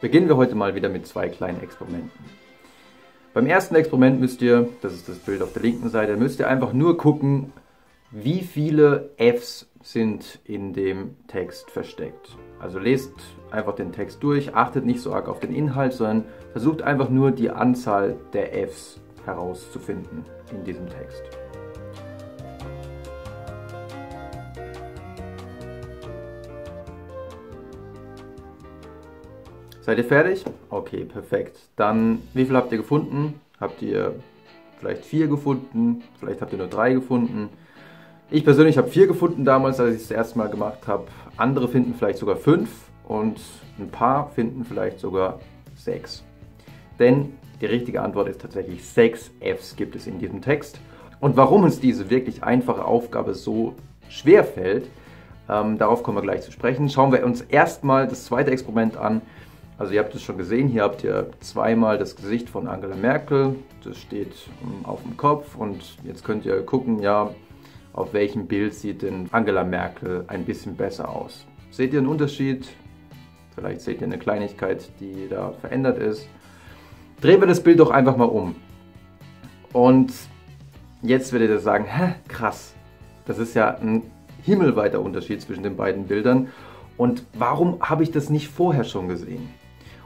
Beginnen wir heute mal wieder mit zwei kleinen Experimenten. Beim ersten Experiment müsst ihr, das ist das Bild auf der linken Seite, müsst ihr einfach nur gucken, wie viele Fs sind in dem Text versteckt. Also lest einfach den Text durch, achtet nicht so arg auf den Inhalt, sondern versucht einfach nur die Anzahl der Fs herauszufinden in diesem Text. Seid ihr fertig? Okay, perfekt. Dann, wie viel habt ihr gefunden? Habt ihr vielleicht vier gefunden? Vielleicht habt ihr nur drei gefunden? Ich persönlich habe vier gefunden damals, als ich es das erste Mal gemacht habe. Andere finden vielleicht sogar fünf und ein paar finden vielleicht sogar sechs. Denn die richtige Antwort ist tatsächlich sechs Fs gibt es in diesem Text. Und warum uns diese wirklich einfache Aufgabe so schwer fällt, ähm, darauf kommen wir gleich zu sprechen. Schauen wir uns erstmal das zweite Experiment an. Also ihr habt es schon gesehen, hier habt ihr zweimal das Gesicht von Angela Merkel. Das steht ähm, auf dem Kopf und jetzt könnt ihr gucken, ja, auf welchem Bild sieht denn Angela Merkel ein bisschen besser aus. Seht ihr einen Unterschied? Vielleicht seht ihr eine Kleinigkeit, die da verändert ist. Drehen wir das Bild doch einfach mal um. Und jetzt werdet ihr sagen, hä, krass, das ist ja ein himmelweiter Unterschied zwischen den beiden Bildern. Und warum habe ich das nicht vorher schon gesehen?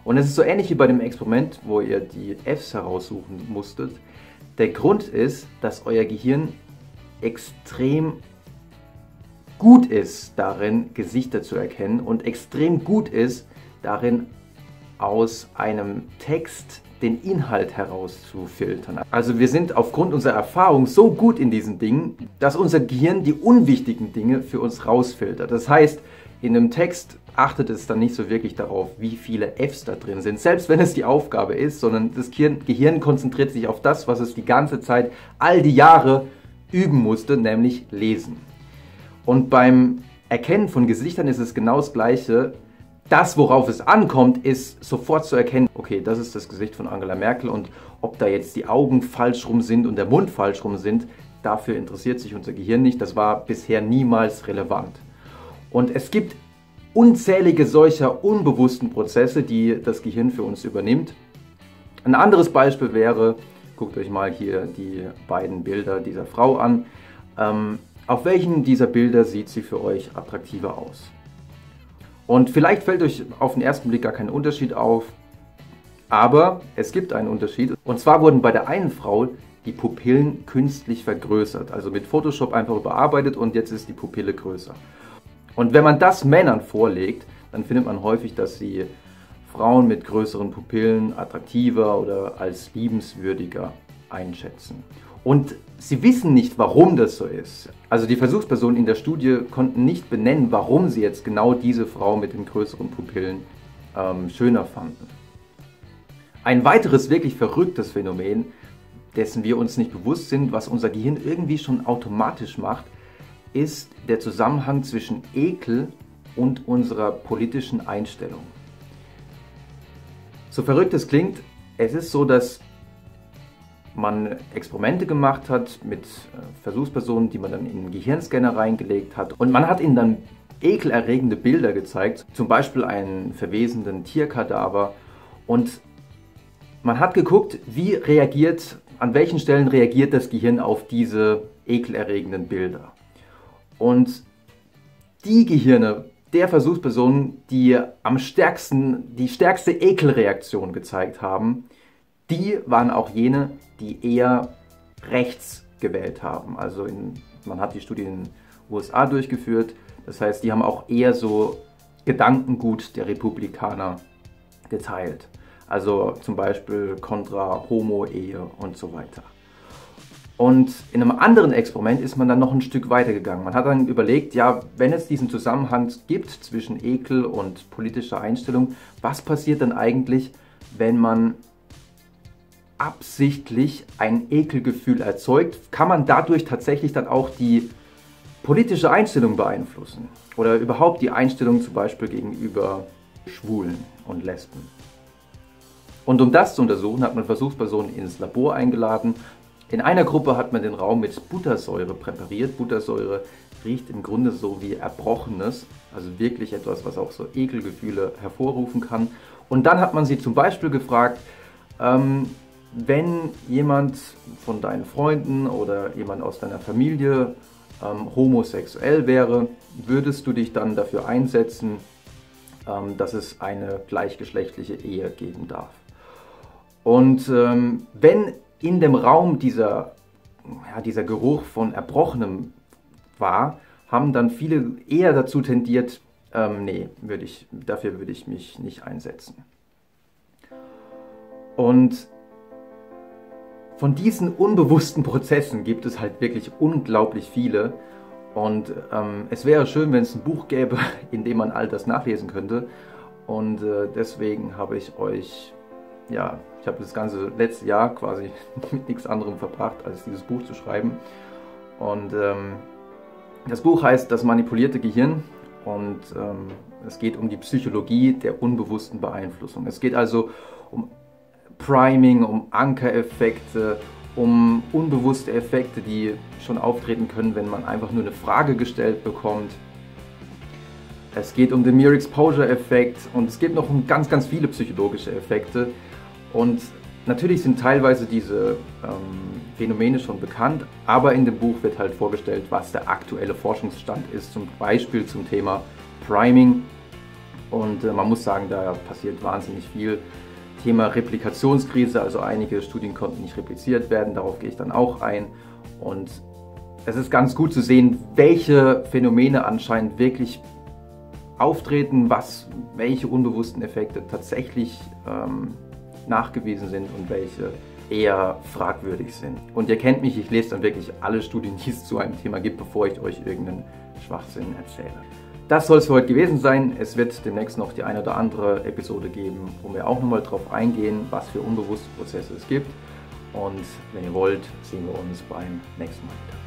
Und es ist so ähnlich wie bei dem Experiment, wo ihr die Fs heraussuchen musstet. Der Grund ist, dass euer Gehirn extrem gut ist darin, Gesichter zu erkennen und extrem gut ist darin, aus einem Text den Inhalt herauszufiltern. Also wir sind aufgrund unserer Erfahrung so gut in diesen Dingen, dass unser Gehirn die unwichtigen Dinge für uns rausfiltert. Das heißt, in einem Text achtet es dann nicht so wirklich darauf, wie viele Fs da drin sind, selbst wenn es die Aufgabe ist, sondern das Gehirn konzentriert sich auf das, was es die ganze Zeit, all die Jahre üben musste, nämlich lesen. Und beim Erkennen von Gesichtern ist es genau das Gleiche. Das, worauf es ankommt, ist sofort zu erkennen, okay, das ist das Gesicht von Angela Merkel und ob da jetzt die Augen falsch rum sind und der Mund falsch rum sind, dafür interessiert sich unser Gehirn nicht. Das war bisher niemals relevant. Und es gibt unzählige solcher unbewussten Prozesse, die das Gehirn für uns übernimmt. Ein anderes Beispiel wäre, guckt euch mal hier die beiden Bilder dieser Frau an. Ähm, auf welchen dieser Bilder sieht sie für euch attraktiver aus? Und vielleicht fällt euch auf den ersten Blick gar kein Unterschied auf, aber es gibt einen Unterschied. Und zwar wurden bei der einen Frau die Pupillen künstlich vergrößert, also mit Photoshop einfach überarbeitet und jetzt ist die Pupille größer. Und wenn man das Männern vorlegt, dann findet man häufig, dass sie Frauen mit größeren Pupillen attraktiver oder als liebenswürdiger einschätzen. Und sie wissen nicht, warum das so ist. Also die Versuchspersonen in der Studie konnten nicht benennen, warum sie jetzt genau diese Frau mit den größeren Pupillen ähm, schöner fanden. Ein weiteres wirklich verrücktes Phänomen, dessen wir uns nicht bewusst sind, was unser Gehirn irgendwie schon automatisch macht, ist der Zusammenhang zwischen Ekel und unserer politischen Einstellung. So verrückt es klingt, es ist so, dass man Experimente gemacht hat mit äh, Versuchspersonen, die man dann in einen Gehirnscanner reingelegt hat. Und man hat ihnen dann ekelerregende Bilder gezeigt, zum Beispiel einen verwesenden Tierkadaver. Und man hat geguckt, wie reagiert, an welchen Stellen reagiert das Gehirn auf diese ekelerregenden Bilder. Und die Gehirne der Versuchspersonen, die am stärksten, die stärkste Ekelreaktion gezeigt haben, die waren auch jene, die eher rechts gewählt haben. Also in, man hat die Studie in den USA durchgeführt. Das heißt, die haben auch eher so Gedankengut der Republikaner geteilt. Also zum Beispiel kontra Homo-Ehe und so weiter. Und in einem anderen Experiment ist man dann noch ein Stück weiter gegangen. Man hat dann überlegt, ja, wenn es diesen Zusammenhang gibt zwischen Ekel und politischer Einstellung, was passiert dann eigentlich, wenn man absichtlich ein Ekelgefühl erzeugt? Kann man dadurch tatsächlich dann auch die politische Einstellung beeinflussen? Oder überhaupt die Einstellung zum Beispiel gegenüber Schwulen und Lesben? Und um das zu untersuchen, hat man Versuchspersonen ins Labor eingeladen in einer Gruppe hat man den Raum mit Buttersäure präpariert. Buttersäure riecht im Grunde so wie Erbrochenes, also wirklich etwas, was auch so Ekelgefühle hervorrufen kann. Und dann hat man sie zum Beispiel gefragt, ähm, wenn jemand von deinen Freunden oder jemand aus deiner Familie ähm, homosexuell wäre, würdest du dich dann dafür einsetzen, ähm, dass es eine gleichgeschlechtliche Ehe geben darf? Und ähm, wenn in dem Raum dieser, ja, dieser Geruch von Erbrochenem war, haben dann viele eher dazu tendiert, ähm, nee, würde ich, dafür würde ich mich nicht einsetzen. Und von diesen unbewussten Prozessen gibt es halt wirklich unglaublich viele. Und ähm, es wäre schön, wenn es ein Buch gäbe, in dem man all das nachlesen könnte. Und äh, deswegen habe ich euch, ja, ich habe das ganze letzte Jahr quasi mit nichts anderem verbracht, als dieses Buch zu schreiben. Und ähm, das Buch heißt Das manipulierte Gehirn und ähm, es geht um die Psychologie der unbewussten Beeinflussung. Es geht also um Priming, um Ankereffekte, um unbewusste Effekte, die schon auftreten können, wenn man einfach nur eine Frage gestellt bekommt. Es geht um den Mere Exposure Effekt und es geht noch um ganz, ganz viele psychologische Effekte. Und natürlich sind teilweise diese ähm, Phänomene schon bekannt, aber in dem Buch wird halt vorgestellt, was der aktuelle Forschungsstand ist, zum Beispiel zum Thema Priming. Und äh, man muss sagen, da passiert wahnsinnig viel. Thema Replikationskrise, also einige Studien konnten nicht repliziert werden, darauf gehe ich dann auch ein. Und es ist ganz gut zu sehen, welche Phänomene anscheinend wirklich auftreten, was, welche unbewussten Effekte tatsächlich ähm, nachgewiesen sind und welche eher fragwürdig sind. Und ihr kennt mich, ich lese dann wirklich alle Studien, die es zu einem Thema gibt, bevor ich euch irgendeinen Schwachsinn erzähle. Das soll es für heute gewesen sein. Es wird demnächst noch die eine oder andere Episode geben, wo wir auch nochmal drauf eingehen, was für unbewusste Prozesse es gibt. Und wenn ihr wollt, sehen wir uns beim nächsten Mal wieder.